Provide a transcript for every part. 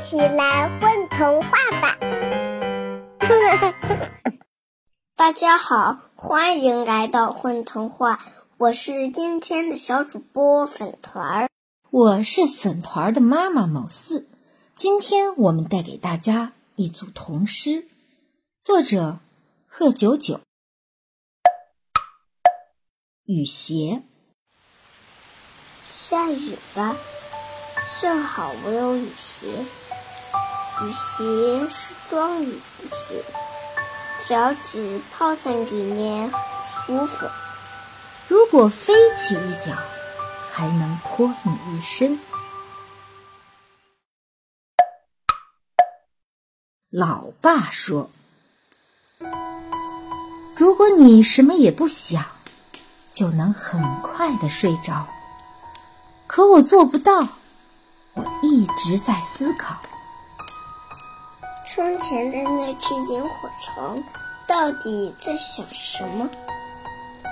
起来混童话吧！大家好，欢迎来到混童话，我是今天的小主播粉团儿，我是粉团儿的妈妈某四。今天我们带给大家一组童诗，作者贺九九。雨鞋，下雨了。幸好我有雨鞋，雨鞋是装雨的鞋，脚趾泡在里面舒服。如果飞起一脚，还能泼你一身。老爸说：“如果你什么也不想，就能很快的睡着。可我做不到。”我一直在思考，窗前的那只萤火虫到底在想什么？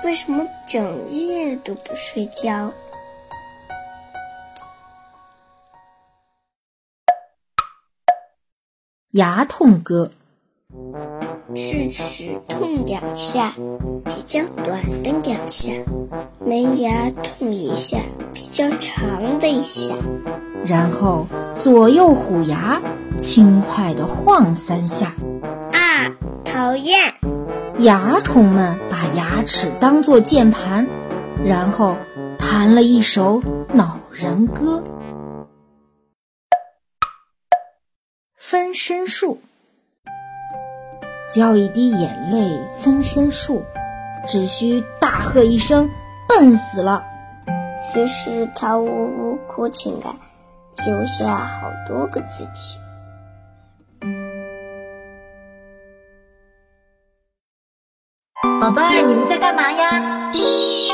为什么整夜都不睡觉？牙痛歌。智齿痛两下，比较短的两下；门牙痛一下，比较长的一下。然后左右虎牙轻快地晃三下。啊，讨厌！蚜虫们把牙齿当作键盘，然后弹了一首恼人歌。分身术。浇一滴眼泪，分身术，只需大喝一声“笨死了”，于是他呜呜哭起来，留下好多个自己。宝贝儿，你们在干嘛呀？嘘，